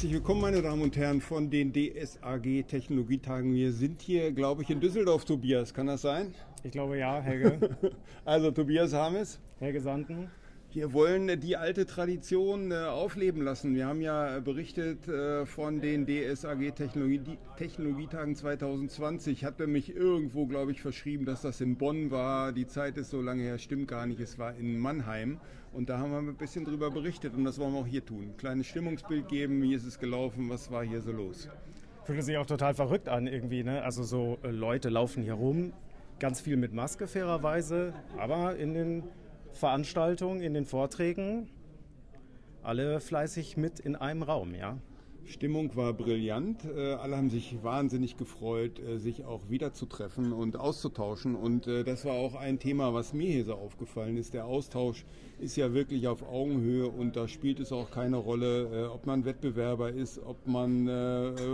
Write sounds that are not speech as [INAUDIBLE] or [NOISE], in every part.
Herzlich willkommen, meine Damen und Herren, von den DSAG Technologietagen. Wir sind hier, glaube ich, in Düsseldorf, Tobias. Kann das sein? Ich glaube ja, Helge. [LAUGHS] also Tobias Hames. Helge Sanden. Wir wollen die alte Tradition äh, aufleben lassen. Wir haben ja berichtet äh, von den DSAG Technologie, Technologietagen 2020. Ich hatte mich irgendwo, glaube ich, verschrieben, dass das in Bonn war. Die Zeit ist so lange her, stimmt gar nicht. Es war in Mannheim. Und da haben wir ein bisschen drüber berichtet und das wollen wir auch hier tun. Ein kleines Stimmungsbild geben, wie ist es gelaufen, was war hier so los. Fühlt sich auch total verrückt an irgendwie. Ne? Also so äh, Leute laufen hier rum, ganz viel mit Maske fairerweise, aber in den Veranstaltungen, in den Vorträgen alle fleißig mit in einem Raum, ja. Stimmung war brillant. Äh, alle haben sich wahnsinnig gefreut, äh, sich auch wiederzutreffen und auszutauschen. Und äh, das war auch ein Thema, was mir hier so aufgefallen ist. Der Austausch ist ja wirklich auf Augenhöhe und da spielt es auch keine Rolle, ob man Wettbewerber ist, ob man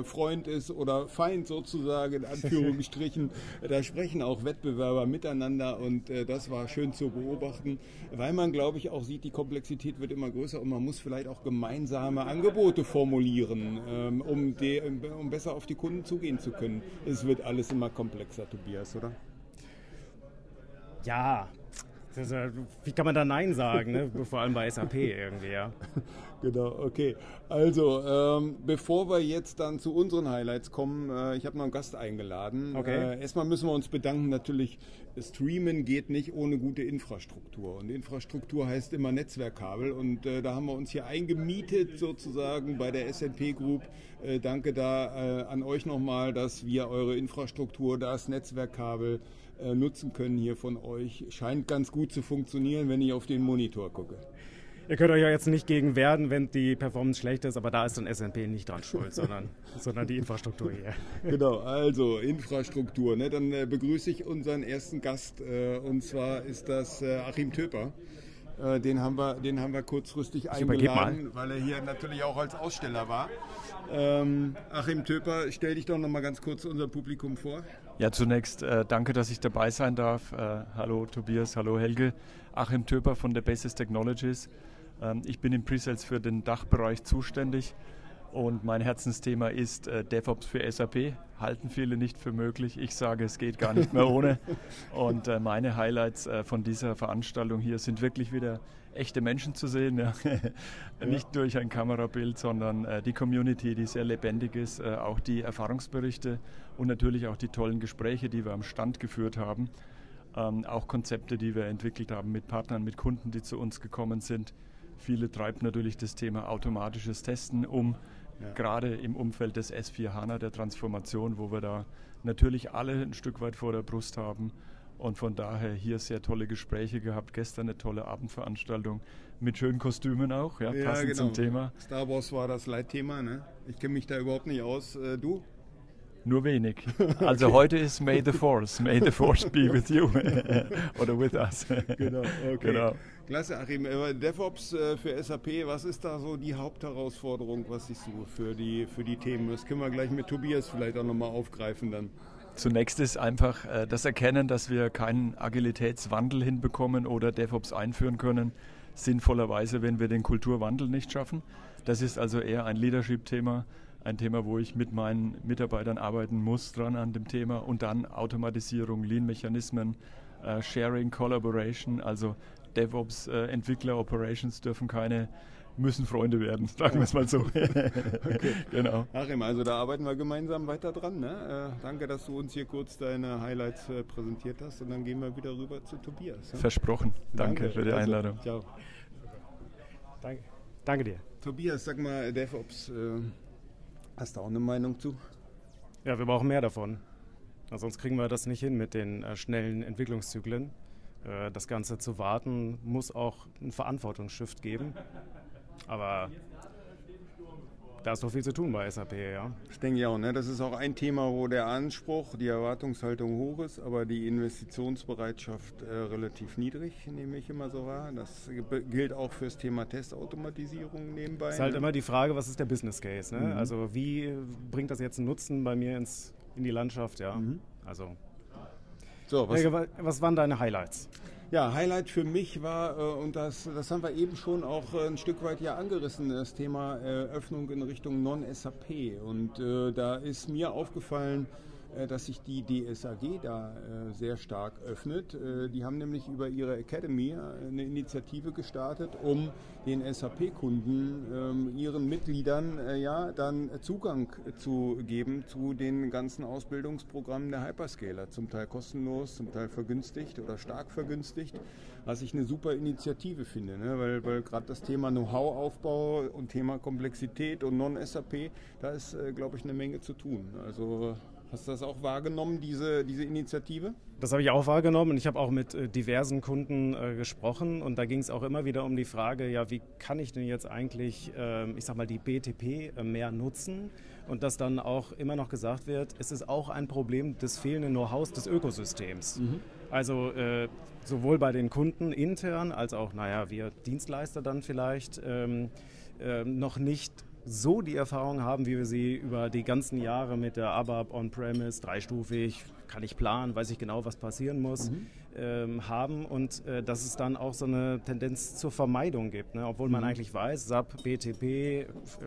Freund ist oder Feind sozusagen, in [LAUGHS] Anführungsstrichen. da sprechen auch Wettbewerber miteinander und das war schön zu beobachten, weil man, glaube ich, auch sieht, die Komplexität wird immer größer und man muss vielleicht auch gemeinsame Angebote formulieren ähm, um, die, um besser auf die Kunden zugehen zu können. Es wird alles immer komplexer, Tobias, oder? Ja, wie kann man da Nein sagen, ne? vor allem bei SAP irgendwie, ja. [LAUGHS] Genau, okay. Also, ähm, bevor wir jetzt dann zu unseren Highlights kommen, äh, ich habe noch einen Gast eingeladen. Okay. Äh, erstmal müssen wir uns bedanken, natürlich, Streamen geht nicht ohne gute Infrastruktur. Und Infrastruktur heißt immer Netzwerkkabel. Und äh, da haben wir uns hier eingemietet, sozusagen bei der SNP Group. Äh, danke da äh, an euch nochmal, dass wir eure Infrastruktur, das Netzwerkkabel, äh, nutzen können hier von euch. Scheint ganz gut zu funktionieren, wenn ich auf den Monitor gucke. Ihr könnt euch ja jetzt nicht gegen werden, wenn die Performance schlecht ist, aber da ist dann SNP nicht dran schuld, [LAUGHS] sondern, sondern die Infrastruktur hier. Genau, also Infrastruktur. Ne? Dann äh, begrüße ich unseren ersten Gast äh, und zwar ist das äh, Achim Töper. Äh, den, haben wir, den haben wir kurzfristig eingeladen, weil er hier natürlich auch als Aussteller war. Ähm, Achim Töper, stell dich doch noch mal ganz kurz unser Publikum vor. Ja, zunächst äh, danke, dass ich dabei sein darf. Äh, hallo Tobias, hallo Helge. Achim Töper von der Basis Technologies. Ähm, ich bin im Presales für den Dachbereich zuständig und mein Herzensthema ist äh, DevOps für SAP. Halten viele nicht für möglich. Ich sage, es geht gar nicht mehr ohne. [LAUGHS] Und äh, meine Highlights äh, von dieser Veranstaltung hier sind wirklich wieder echte Menschen zu sehen. [LAUGHS] Ja. nicht durch ein Kamerabild, sondern die Community, die sehr lebendig ist, auch die Erfahrungsberichte und natürlich auch die tollen Gespräche, die wir am Stand geführt haben. Ähm, auch Konzepte, die wir entwickelt haben mit Partnern, mit Kunden, die zu uns gekommen sind. Viele treibt natürlich das Thema automatisches Testen um, ja. gerade im Umfeld des S4 HANA, der Transformation, wo wir da natürlich alle ein Stück weit vor der Brust haben. Und von daher hier sehr tolle Gespräche gehabt. Gestern eine tolle Abendveranstaltung mit schönen Kostümen auch, ja, ja passend genau. zum Thema. Star Wars war das Leitthema, ne? Ich kenne mich da überhaupt nicht aus. Äh, du? Nur wenig. [LAUGHS] Also okay. heute ist May the Force. May the Force be [LAUGHS] with you. [LAUGHS] Oder with us. Genau, okay. Genau. Klasse, Achim. Äh, DevOps äh, für SAP, was ist da so die Hauptherausforderung, was siehst du für die, für die Themen? Das können wir gleich mit Tobias vielleicht auch nochmal aufgreifen dann. Zunächst ist einfach äh, das Erkennen, dass wir keinen Agilitätswandel hinbekommen oder DevOps einführen können, sinnvollerweise, wenn wir den Kulturwandel nicht schaffen. Das ist also eher ein Leadership-Thema ein Thema, wo ich mit meinen Mitarbeitern arbeiten muss dran an dem Thema und dann Automatisierung, Lean-Mechanismen, äh, Sharing, Collaboration, also DevOps, äh, Operations dürfen keine müssen Freunde werden, [LAUGHS] sagen wir es mal so. okay. [LAUGHS] genau. Achim, also da arbeiten wir gemeinsam weiter dran. Ne? Äh, danke, dass du uns hier kurz deine Highlights äh, präsentiert hast und dann gehen wir wieder rüber zu Tobias. Ne? Versprochen. Danke, danke, für die also, Einladung. Ciao. Danke. danke dir. Tobias, sag mal, DevOps, äh, Hast du auch eine Meinung zu? Ja, wir brauchen mehr davon. sonst kriegen wir das nicht hin mit den äh, schnellen Entwicklungszyklen. Äh, das Ganze zu warten muss auch einen Verantwortungsshift geben. Aber da ist noch viel zu tun bei SAP, ja. Ich denke ja auch, ne? das ist auch ein Thema, wo der Anspruch, die Erwartungshaltung hoch ist, aber die Investitionsbereitschaft äh, relativ niedrig, nehme ich immer so wahr. Das gilt auch für das Thema Testautomatisierung nebenbei. Es ist halt ne? immer die Frage, was ist der Business Case? Ne? Mhm. Also wie bringt das jetzt einen Nutzen bei mir ins, in die Landschaft? Ja? Mhm. Also. So, was, was waren deine Highlights? Ja, Highlight für mich war, äh, und das, das haben wir eben schon auch äh, ein Stück weit ja angerissen, das Thema äh, Öffnung in Richtung Non-SAP. Und da ist mir aufgefallen, dass sich die DSAG da äh, sehr stark öffnet. Äh, die haben nämlich über ihre Academy eine Initiative gestartet, um den SAP-Kunden, ähm, ihren Mitgliedern, ja, dann Zugang zu geben zu den ganzen Ausbildungsprogrammen der Hyperscaler. Zum Teil kostenlos, zum Teil vergünstigt oder stark vergünstigt, was ich eine super Initiative finde, ne? weil, weil gerade das Thema Know-how-Aufbau und Thema Komplexität und Non-SAP, da ist, glaube ich, eine Menge zu tun. Also Hast du das auch wahrgenommen, diese, diese Initiative? Das habe ich auch wahrgenommen ich habe auch mit äh, diversen Kunden äh, gesprochen und da ging es auch immer wieder um die Frage, ja, wie kann ich denn jetzt eigentlich, äh, ich sag mal, die BTP äh, mehr nutzen und dass dann auch immer noch gesagt wird, es ist auch ein Problem des fehlenden Know-hows des Ökosystems. Mhm. Also äh, sowohl bei den Kunden intern als auch, naja, wir Dienstleister dann vielleicht ähm, ähm, noch nicht so die Erfahrung haben, wie wir sie über die ganzen Jahre mit der ABAP On-Premise, dreistufig, kann ich planen, weiß ich genau, was passieren muss, mhm. ähm, haben und äh, dass es dann auch so eine Tendenz zur Vermeidung gibt. Ne? Obwohl man mhm. eigentlich weiß, SAP, BTP,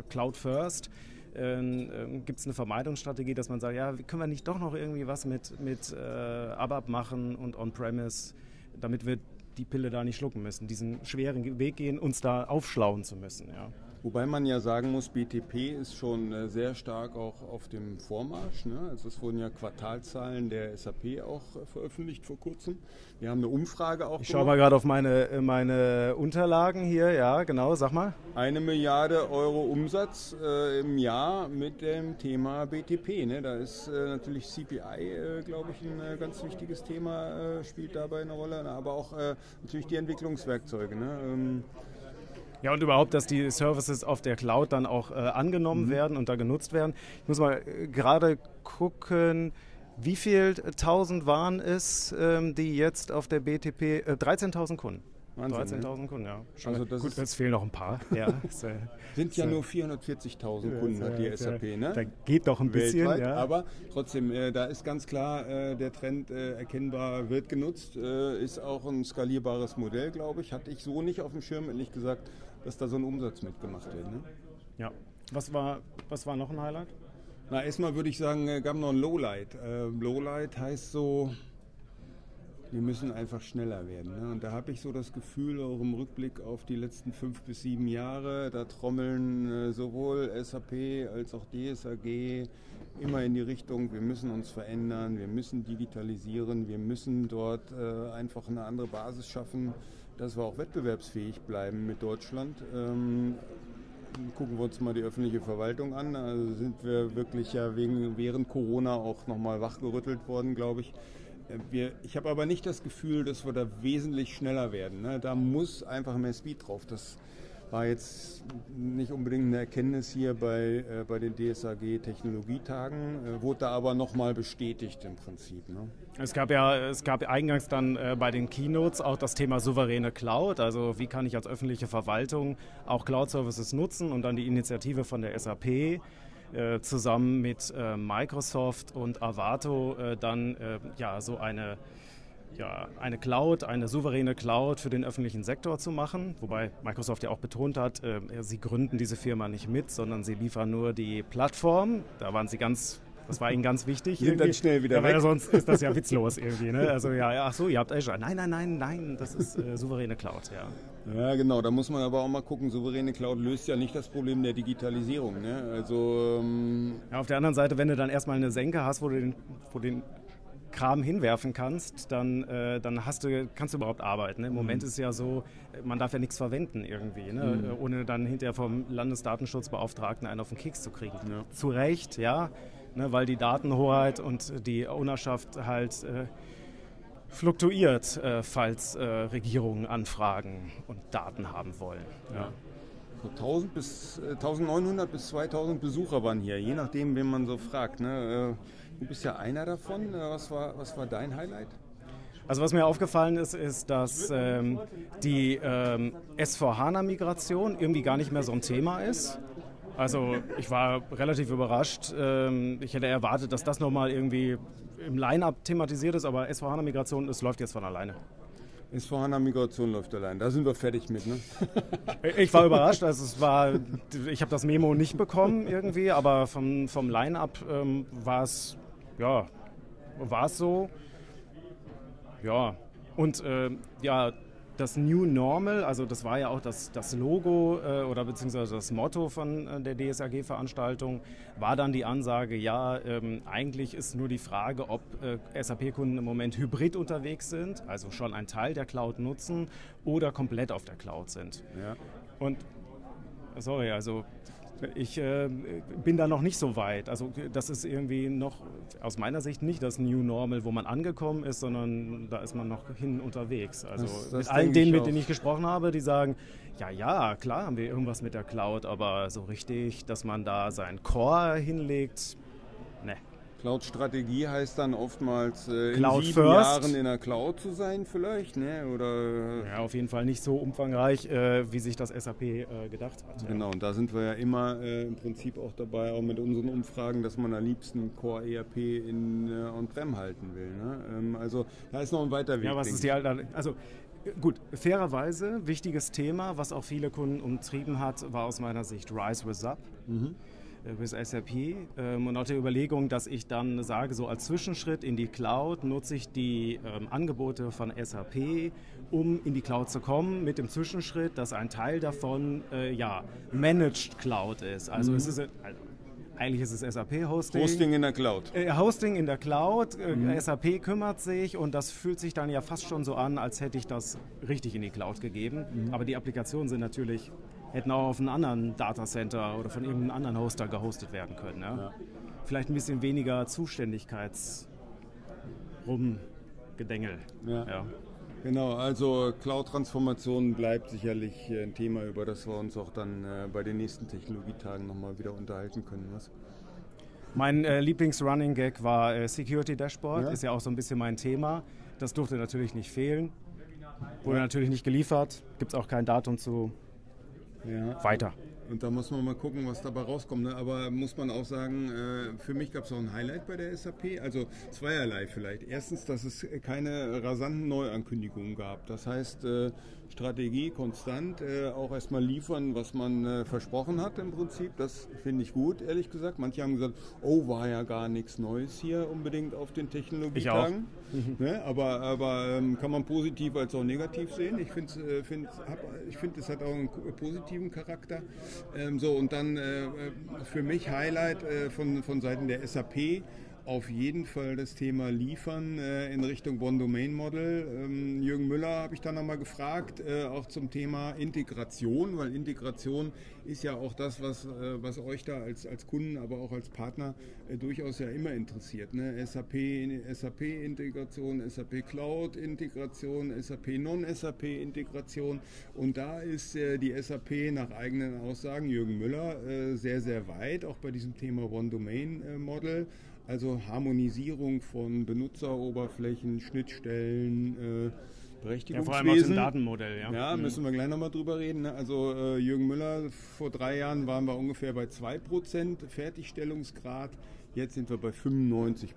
Cloud First, äh, äh, gibt es eine Vermeidungsstrategie, dass man sagt, ja, können wir nicht doch noch irgendwie was mit, mit äh, ABAP machen und On-Premise, damit wir die Pille da nicht schlucken müssen, diesen schweren Weg gehen, uns da aufschlauen zu müssen. Ja. Wobei man ja sagen muss, BTP ist schon äh, sehr stark auch auf dem Vormarsch. Ne? Also es wurden ja Quartalzahlen der SAP auch äh, veröffentlicht vor kurzem. Wir haben eine Umfrage auch. Ich schaue mal gerade auf meine, äh, meine Unterlagen hier. Ja, genau, sag mal. Eine Milliarde Euro Umsatz äh, im Jahr mit dem Thema BTP. Ne? Da ist äh, natürlich CPI, äh, glaube ich, ein ganz wichtiges Thema, spielt dabei eine Rolle. Aber auch natürlich die Entwicklungswerkzeuge. Ne? Ähm, ja, und überhaupt, dass die Services auf der Cloud dann auch äh, angenommen mhm. werden und da genutzt werden. Ich muss mal äh, gerade gucken, wie viel tausend waren es, ähm, die jetzt auf der BTP, äh, 13.000 Kunden. 13.000 Kunden, ja. Schon also das Gut, jetzt fehlen noch ein paar. [LAUGHS] Ja, [LAUGHS] sind ja nur 440.000 Kunden, hat die SAP. Ne? Da geht doch ein bisschen. Ja. Aber trotzdem, äh, da ist ganz klar, äh, der Trend äh, erkennbar wird genutzt. Äh, ist auch ein skalierbares Modell, glaube ich. Hatte ich so nicht auf dem Schirm, ehrlich gesagt dass da so ein Umsatz mitgemacht wird. Ne? Ja. Was war, was war noch ein Highlight? Na, erstmal würde ich sagen, äh, gab noch ein Lowlight. Äh, Lowlight heißt so, wir müssen einfach schneller werden. Ne? Und da habe ich so das Gefühl, auch im Rückblick auf die letzten fünf bis sieben Jahre, da trommeln äh, sowohl SAP als auch DSAG immer in die Richtung, wir müssen uns verändern, wir müssen digitalisieren, wir müssen dort äh, einfach eine andere Basis schaffen dass wir auch wettbewerbsfähig bleiben mit Deutschland. Ähm, gucken wir uns mal die öffentliche Verwaltung an. Also sind wir wirklich ja wegen, während Corona auch nochmal wachgerüttelt worden, glaube ich. Äh, wir, ich habe aber nicht das Gefühl, dass wir da wesentlich schneller werden. Ne? Da muss einfach mehr Speed drauf. Das war jetzt nicht unbedingt eine Erkenntnis hier bei, äh, bei den DSAG Technologietagen, äh, wurde da aber nochmal bestätigt im Prinzip. Ne? Es gab ja, es gab eingangs dann äh, bei den Keynotes auch das Thema souveräne Cloud, also wie kann ich als öffentliche Verwaltung auch Cloud-Services nutzen und dann die Initiative von der SAP äh, zusammen mit äh, Microsoft und Avato äh, dann ja so eine ja, eine Cloud, eine souveräne Cloud für den öffentlichen Sektor zu machen. Wobei Microsoft ja auch betont hat, äh, sie gründen diese Firma nicht mit, sondern sie liefern nur die Plattform. Da waren sie ganz das war ihnen ganz wichtig. Sind dann schnell wieder ja, weg. Weil sonst ist das ja witzlos irgendwie. Ne? Also ja, ach so, ihr habt Azure. Nein, nein, nein, nein, das ist äh, souveräne Cloud, ja. Ja, genau. Da muss man aber auch mal gucken. Souveräne Cloud löst ja nicht das Problem der Digitalisierung. Ne? Also ähm ja, auf der anderen Seite, wenn du dann erstmal eine Senke hast, wo du den, wo den Kram hinwerfen kannst, dann, äh, dann hast du, kannst du überhaupt arbeiten. Ne? Im mhm. Moment ist es ja so, man darf ja nichts verwenden irgendwie, ne? mhm. ohne dann hinterher vom Landesdatenschutzbeauftragten einen auf den Keks zu kriegen. Ja. Zu Recht, ja, ne? weil die Datenhoheit und die Ownerschaft halt äh, fluktuiert, äh, falls äh, Regierungen anfragen und Daten haben wollen. Ja. 1000 bis, 1900 äh, bis 2000 Besucher waren hier, je nachdem, wen man so fragt. Ne? Du bist ja einer davon. Was war, was war dein Highlight? Also was mir aufgefallen ist, ist, dass ähm, die ähm, S4HANA-Migration irgendwie gar nicht mehr so ein Thema ist. Also ich war relativ überrascht. Ähm, ich hätte erwartet, dass das nochmal irgendwie im Line-Up thematisiert ist, aber S4HANA-Migration, es läuft jetzt von alleine. Ist hana Migration läuft allein. Da sind wir fertig mit, ne? ich war überrascht. Also es war, ich habe das Memo nicht bekommen irgendwie, aber vom, vom Line-Up ähm, war es, ja, war es so. Ja. Und äh, ja, das New Normal, also das war ja auch das, das Logo äh, oder beziehungsweise das Motto von äh, der DSAG-Veranstaltung, war dann die Ansage, ja, ähm, eigentlich ist nur die Frage, ob äh, SAP-Kunden im Moment hybrid unterwegs sind, also schon einen Teil der Cloud nutzen oder komplett auf der Cloud sind. Ja. Und sorry, also ich äh, bin da noch nicht so weit. Also das ist irgendwie noch aus meiner Sicht nicht das New Normal, wo man angekommen ist, sondern da ist man noch hin unterwegs. Also das, das mit allen denen, mit denen ich gesprochen habe, die sagen, ja, ja, klar haben wir irgendwas mit der Cloud, aber so richtig, dass man da sein Core hinlegt. Cloud-Strategie heißt dann oftmals äh, Cloud in sieben first. Jahren in der Cloud zu sein vielleicht, ne? Oder ja, auf jeden Fall nicht so umfangreich, äh, wie sich das SAP äh, gedacht hat. Genau, ja. und da sind wir ja immer äh, im Prinzip auch dabei, auch mit unseren Umfragen, dass man am liebsten Core ERP in äh, On-Prem halten will. Ne? Ähm, also da ist noch ein weiter Weg. Ja, was ist die Alter? Also Gut, fairerweise, wichtiges Thema, was auch viele Kunden umtrieben hat, war aus meiner Sicht Rise with SAP. Mhm bis äh, SAP ähm, und auch die Überlegung, dass ich dann sage, so als Zwischenschritt in die Cloud nutze ich die ähm, Angebote von SAP, um in die Cloud zu kommen, mit dem Zwischenschritt, dass ein Teil davon äh, ja Managed Cloud ist. Also mhm. es ist also eigentlich ist es SAP-Hosting. Hosting in der Cloud. Äh, Hosting in der Cloud. Äh, mhm. SAP kümmert sich und das fühlt sich dann ja fast schon so an, als hätte ich das richtig in die Cloud gegeben. Mhm. Aber die Applikationen sind natürlich hätten auch auf einem anderen Datacenter oder von irgendeinem anderen Hoster gehostet werden können. Ja? Ja. Vielleicht ein bisschen weniger Zuständigkeitsrumgedengel. Ja. ja. Genau, also Cloud-Transformation bleibt sicherlich ein Thema, über das wir uns auch dann äh, bei den nächsten Technologietagen nochmal wieder unterhalten können. Was? Mein äh, Lieblings-Running-Gag war äh, Security Dashboard, ja? ist ja auch so ein bisschen mein Thema. Das durfte natürlich nicht fehlen. Wurde ja. natürlich nicht geliefert, gibt es auch kein Datum zu ja. weiter. Und da muss man mal gucken, was dabei rauskommt. Ne? Aber muss man auch sagen, äh, für mich gab es auch ein Highlight bei der SAP. Also zweierlei vielleicht. Erstens, dass es keine rasanten Neuankündigungen gab. Das heißt, äh, Strategie konstant, äh, auch erstmal liefern, was man äh, versprochen hat im Prinzip. Das finde ich gut, ehrlich gesagt. Manche haben gesagt, oh, war ja gar nichts Neues hier unbedingt auf den Technologietagen. [LAUGHS] Ne? Aber, aber ähm, kann man positiv als auch negativ sehen. Ich finde, äh, find, ich find, es hat auch einen positiven Charakter. Ähm, so, und dann äh, äh, für mich Highlight äh, von, von Seiten der SAP auf jeden Fall das Thema Liefern äh, in Richtung One-Domain-Model. Ähm, Jürgen Müller habe ich da nochmal gefragt, äh, auch zum Thema Integration, weil Integration ist ja auch das, was, äh, was euch da als, als Kunden, aber auch als Partner äh, durchaus ja immer interessiert. Ne? SAP, SAP-Integration, SAP Cloud-Integration, SAP Non-SAP-Integration. Und da ist äh, die SAP nach eigenen Aussagen Jürgen Müller äh, sehr, sehr weit, auch bei diesem Thema One-Domain-Model. Also Harmonisierung von Benutzeroberflächen, Schnittstellen, äh, Berechtigungswesen. Ja, vor allem aus dem Datenmodell, ja. Ja, mhm. müssen wir gleich nochmal drüber reden. Ne? Also äh, Jürgen Müller, vor drei Jahren waren wir ungefähr bei 2% Fertigstellungsgrad. Jetzt sind wir bei 95%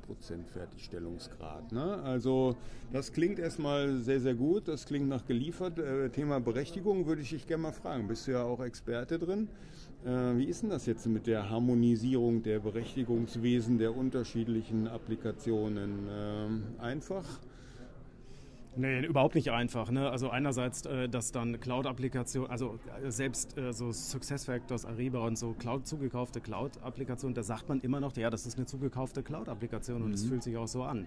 Fertigstellungsgrad. Ne? Also das klingt erstmal sehr, sehr gut. Das klingt nach geliefert. Äh, Thema Berechtigung würde ich dich gerne mal fragen. Bist du ja auch Experte drin? Äh, wie ist denn das jetzt mit der Harmonisierung der Berechtigungswesen der unterschiedlichen Applikationen? Äh, einfach? Nee, überhaupt nicht einfach. Ne? Also einerseits, äh, dass dann Cloud-Applikationen, also äh, selbst so SuccessFactors, Ariba und so Cloud zugekaufte Cloud-Applikationen, da sagt man immer noch, ja, das ist eine zugekaufte Cloud-Applikation und es mhm. fühlt sich auch so an.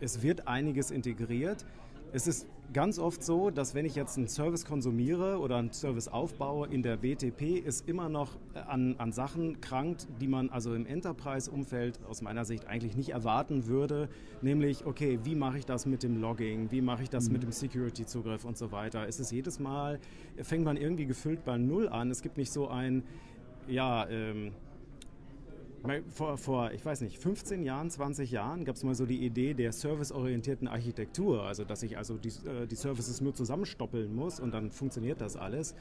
Es wird einiges integriert. Es ist ganz oft so, dass wenn ich jetzt einen Service konsumiere oder einen Service aufbaue in der BTP, ist immer noch äh, an, an Sachen krankt, die man also im Enterprise-Umfeld aus meiner Sicht eigentlich nicht erwarten würde. Nämlich, okay, wie mache ich das mit dem Logging? Wie mache ich das mhm. mit dem Security-Zugriff und so weiter? Es ist jedes Mal, fängt man irgendwie gefüllt bei Null an. Es gibt nicht so ein, ja, ähm, vor, vor, ich weiß nicht, 15 Jahren, 20 Jahren gab es mal so die Idee der serviceorientierten Architektur, also dass ich also die, äh, die Services nur zusammenstoppeln muss und dann funktioniert das alles.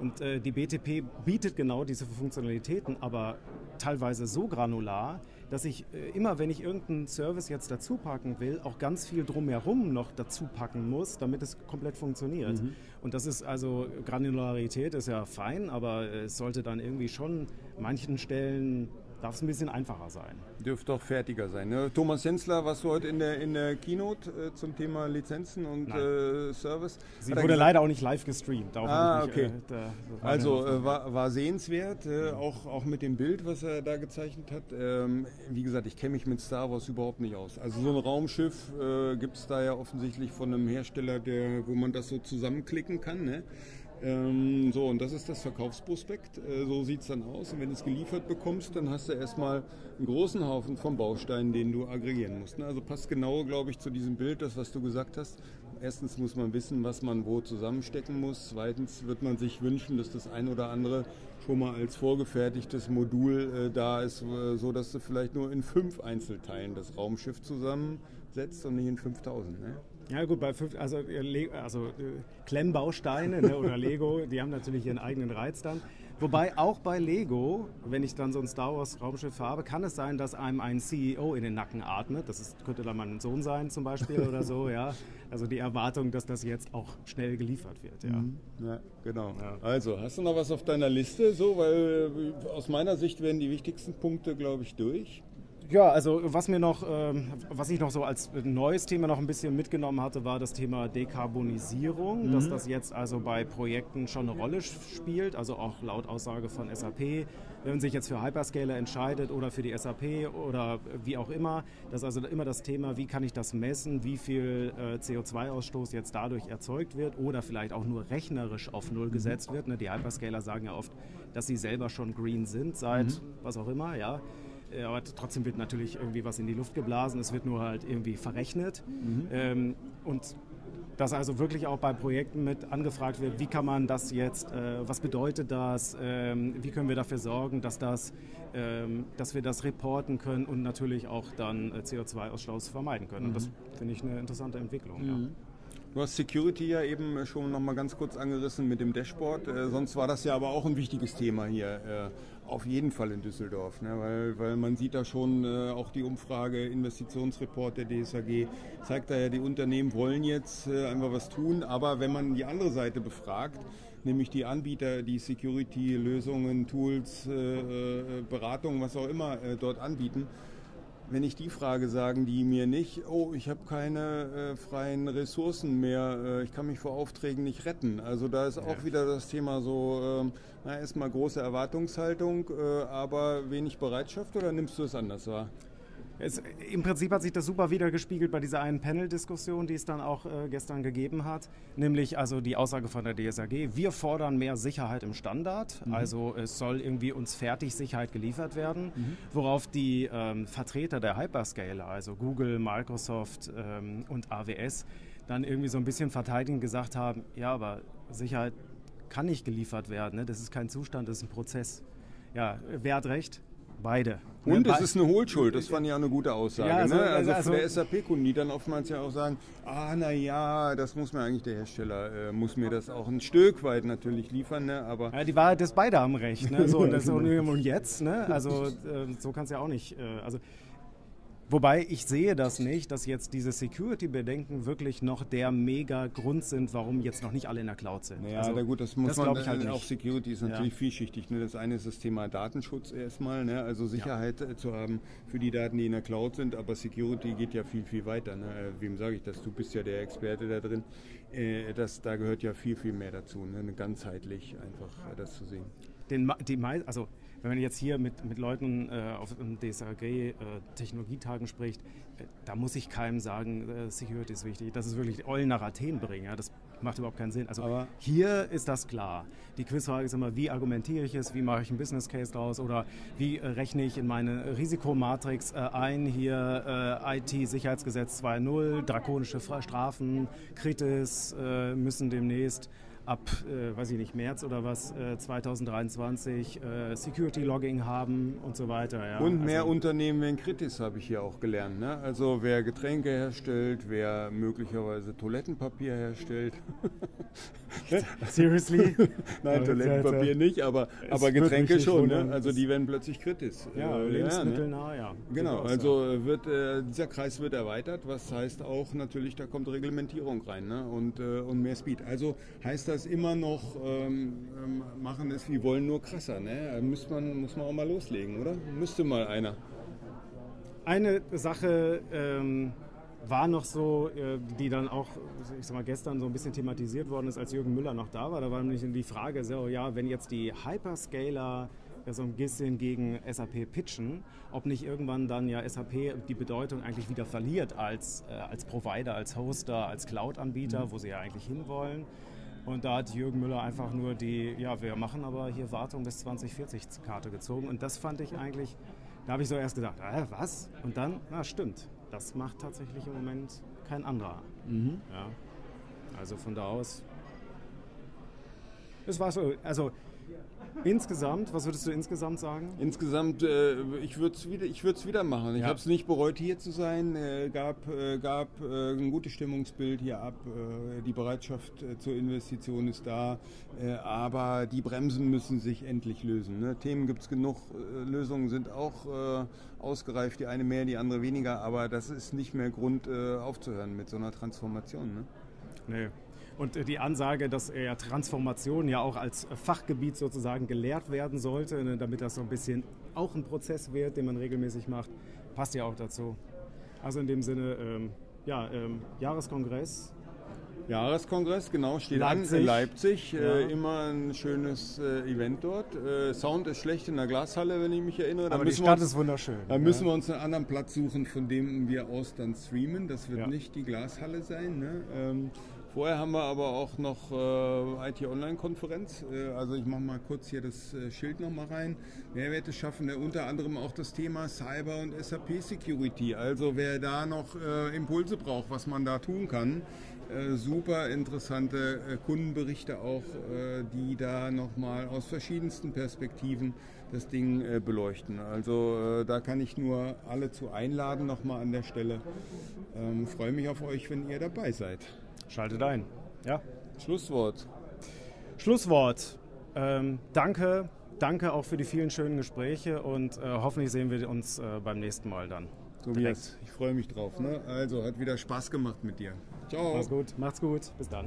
Und äh, die BTP bietet genau diese Funktionalitäten, aber teilweise so granular, dass ich äh, immer, wenn ich irgendeinen Service jetzt dazu packen will, auch ganz viel drumherum noch dazu packen muss, damit es komplett funktioniert. Mhm. Und das ist also, Granularität ist ja fein, aber es sollte dann irgendwie schon manchen Stellen darf es ein bisschen einfacher sein. Dürfte auch fertiger sein. Ne? Thomas Jensler, warst du heute in der, in der Keynote äh, zum Thema Lizenzen und äh, Service? Sie wurde leider auch nicht live gestreamt. ah, okay. Äh, da, also äh, war, war, sehenswert, äh, auch, auch mit dem Bild, was er da gezeichnet hat. Ähm, wie gesagt, ich kenne mich mit Star Wars überhaupt nicht aus. Also so ein Raumschiff äh, gibt es da ja offensichtlich von einem Hersteller, der, wo man das so zusammenklicken kann. Ne? Ähm, so, und das ist das Verkaufsprospekt. Äh, so sieht es dann aus. Und wenn du es geliefert bekommst, dann hast du erstmal einen großen Haufen von Bausteinen, den du aggregieren musst. Ne? Also passt genau, glaube ich, zu diesem Bild, das, was du gesagt hast. Erstens muss man wissen, was man wo zusammenstecken muss. Zweitens wird man sich wünschen, dass das ein oder andere schon mal als vorgefertigtes Modul äh, da ist, äh, so dass du vielleicht nur in fünf Einzelteilen das Raumschiff zusammensetzt und nicht in 5000. Ne? Ja gut, bei fünf, also, äh, also äh, Klemmbausteine ne, oder Lego, die haben natürlich ihren eigenen Reiz dann. Wobei auch bei Lego, wenn ich dann so ein Star Wars Raumschiff habe, kann es sein, dass einem ein CEO in den Nacken atmet. Das ist, könnte dann mein Sohn sein zum Beispiel oder so, ja. Also die Erwartung, dass das jetzt auch schnell geliefert wird, ja. Mhm. Ja, genau. Ja. Also, hast du noch was auf deiner Liste? So, weil äh, aus meiner Sicht werden die wichtigsten Punkte, glaube ich, durch. Ja, also was mir noch, ähm, was ich noch so als neues Thema noch ein bisschen mitgenommen hatte, war das Thema Dekarbonisierung, mhm. dass das jetzt also bei Projekten schon eine Rolle spielt, also auch laut Aussage von SAP, wenn man sich jetzt für Hyperscaler entscheidet oder für die SAP oder wie auch immer, dass also immer das Thema, wie kann ich das messen, wie viel äh, CO2-Ausstoß jetzt dadurch erzeugt wird oder vielleicht auch nur rechnerisch auf Null gesetzt wird. Ne? Die Hyperscaler sagen ja oft, dass sie selber schon green sind seit mhm. was auch immer, ja. Äh, aber trotzdem wird natürlich irgendwie was in die Luft geblasen, es wird nur halt irgendwie verrechnet. Mhm. Ähm, und dass also wirklich auch bei Projekten mit angefragt wird, wie kann man das jetzt, äh, was bedeutet das, ähm, wie können wir dafür sorgen, dass, das, ähm, dass wir das reporten können und natürlich auch dann äh, CO2-Ausstoß vermeiden können. Mhm. Und das mhm. finde ich eine interessante Entwicklung. Mhm. Ja. Du hast Security ja eben schon noch mal ganz kurz angerissen mit dem Dashboard. Äh, sonst war das ja aber auch ein wichtiges Thema hier. Äh, auf jeden Fall in Düsseldorf, ne? weil, weil man sieht da schon äh, auch die Umfrage, Investitionsreport der DSAG zeigt da ja, die Unternehmen wollen jetzt äh, einfach was tun, aber wenn man die andere Seite befragt, nämlich die Anbieter, die Security-Lösungen, Tools, äh, äh, Beratungen, was auch immer dort anbieten, wenn ich die Frage sagen die mir nicht, oh, ich habe keine äh, freien Ressourcen mehr, äh, ich kann mich vor Aufträgen nicht retten. Also da ist auch ja. wieder das Thema so, ähm, na, erstmal große Erwartungshaltung, äh, aber wenig Bereitschaft oder nimmst du es anders wahr? Es, Im Prinzip hat sich das super wieder gespiegelt bei dieser einen Panel-Diskussion, die es dann auch äh, gestern gegeben hat. Nämlich also die Aussage von der DSAG, wir fordern mehr Sicherheit im Standard. Mhm. Also es soll irgendwie uns fertig Sicherheit geliefert werden. Mhm. Worauf die ähm, Vertreter der Hyperscaler, also Google, Microsoft ähm, und AWS, dann irgendwie so ein bisschen verteidigend gesagt haben, ja, aber Sicherheit kann nicht geliefert werden. Ne? Das ist kein Zustand, das ist ein Prozess. Ja, wer hat recht? Beide. Und es ist eine Hohlschuld, das fand ich auch eine gute Aussage. Ja, also, ne? also, also für SAP-Kunden, die dann oftmals ja auch sagen, ah na ja, das muss mir eigentlich der Hersteller, äh, muss mir das auch ein Stück weit natürlich liefern. Ne? Aber ja, die Wahrheit ist, beide haben recht. Ne? So, und, das, [LAUGHS] und jetzt, ne? also äh, so kann es ja auch nicht. Äh, also Wobei ich sehe das nicht, dass jetzt diese Security-Bedenken wirklich noch der Mega-Grund sind, warum jetzt noch nicht alle in der Cloud sind. Ja, also, gut, das muss das man, ich halt auch Security ist natürlich ja. vielschichtig. Ne? Das eine ist das Thema Datenschutz erstmal, ne? also Sicherheit ja. Äh, zu haben für die Daten, die in der Cloud sind, aber Security geht ja viel, viel weiter. Ne? Äh, wem sage ich das? Du bist ja der Experte da drin. Äh, das, da gehört ja viel, viel mehr dazu, ne? ganzheitlich einfach das zu sehen. Den, die, also wenn man jetzt hier mit, mit Leuten äh, auf DSAG äh, Technologietagen spricht, äh, da muss ich keinem sagen, äh, Security ist wichtig. Das ist wirklich Eulen nach Athen bringen. Ja? Das macht überhaupt keinen Sinn. Also Aber hier ist das klar. Die Quizfrage ist immer, wie argumentiere ich es, wie mache ich einen Business Case draus oder wie äh, rechne ich in meine Risikomatrix äh, ein, hier IT-Sicherheitsgesetz 2.0, drakonische Strafen, Kritis müssen demnächst ab, äh, weiß ich nicht, März oder was, äh, 2023 äh, Security Logging haben und so weiter. Ja. Und mehr also, Unternehmen werden Kritis, habe ich hier auch gelernt. Ne? Also wer Getränke herstellt, wer möglicherweise Toilettenpapier herstellt. [LAUGHS] Seriously? [LAUGHS] Nein, Toilettenpapier nicht, aber, aber Getränke schon. Ne? Also die werden plötzlich Kritis. Ja, äh, lebensmittelnah, ja. Ne? ja. Genau, also wird, äh, dieser Kreis wird erweitert, was heißt auch natürlich, da kommt Reglementierung rein ne? und, äh, und mehr Speed. Also heißt das immer noch, ähm, ähm, machen es, wir wollen nur krasser. Ne? Muss, man, muss man auch mal loslegen, oder? Müsste mal einer. Eine Sache ähm, war noch so, äh, die dann auch, ich sag mal, gestern so ein bisschen thematisiert worden ist, als Jürgen Müller noch da war. Da war nämlich die Frage, so, ja, wenn jetzt die Hyperscaler so ein bisschen gegen SAP pitchen, ob nicht irgendwann dann ja SAP die Bedeutung eigentlich wieder verliert als, äh, als Provider, als Hoster, als Cloud-Anbieter, mhm. wo sie ja eigentlich hinwollen. Und da hat Jürgen Müller einfach nur die, ja, wir machen aber hier Wartung bis 2040 Karte gezogen. Und das fand ich eigentlich, da habe ich so erst gedacht, äh, was? Und dann, na stimmt, das macht tatsächlich im Moment kein anderer. Mhm. Ja. Also von da aus, es war so, also Insgesamt, was würdest du insgesamt sagen? Insgesamt, äh, ich würde es wieder, wieder machen. Ich ja. habe es nicht bereut, hier zu sein. Äh, gab äh, gab äh, ein gutes Stimmungsbild hier ab. Äh, die Bereitschaft äh, zur Investition ist da. aber die Bremsen müssen sich endlich lösen. Ne? Themen gibt es genug. Lösungen sind auch ausgereift. Die eine mehr, die andere weniger. Aber das ist nicht mehr Grund aufzuhören mit so einer Transformation. Ne? Nee. Und äh, die Ansage, dass ja Transformation ja auch als Fachgebiet sozusagen gelehrt werden sollte, ne, damit das so ein bisschen auch ein Prozess wird, den man regelmäßig macht, passt ja auch dazu. Also in dem Sinne, ähm, ja, ähm, Jahreskongress. Jahreskongress, genau, steht Leipzig. an in Leipzig. Ja. Äh, immer ein schönes äh, Event dort. Äh, Sound ist schlecht in der Glashalle, wenn ich mich erinnere. Da Aber die Stadt uns, ist wunderschön. Da ja. müssen wir uns einen anderen Platz suchen, von dem wir aus dann streamen. Das wird ja. nicht die Glashalle sein. Ne? Ähm, Vorher haben wir aber auch noch äh, IT-Online-Konferenz. Äh, also ich mache mal kurz hier das äh, Schild nochmal rein. Mehrwerte schaffen, unter anderem auch das Thema Cyber und SAP Security. Also wer da noch äh, Impulse braucht, was man da tun kann, äh, super interessante äh, Kundenberichte auch, die da nochmal aus verschiedensten Perspektiven das Ding beleuchten. Also da kann ich nur alle zu einladen nochmal an der Stelle. Ähm, freue mich auf euch, wenn ihr dabei seid. Schaltet ein. Ja. Schlusswort. Schlusswort. Ähm, danke. Danke auch für die vielen schönen Gespräche und äh, hoffentlich sehen wir uns äh, beim nächsten Mal dann. Tobias, ich freue mich drauf. Ne? Also, hat wieder Spaß gemacht mit dir. Ciao. Mach's gut. Macht's gut. Bis dann.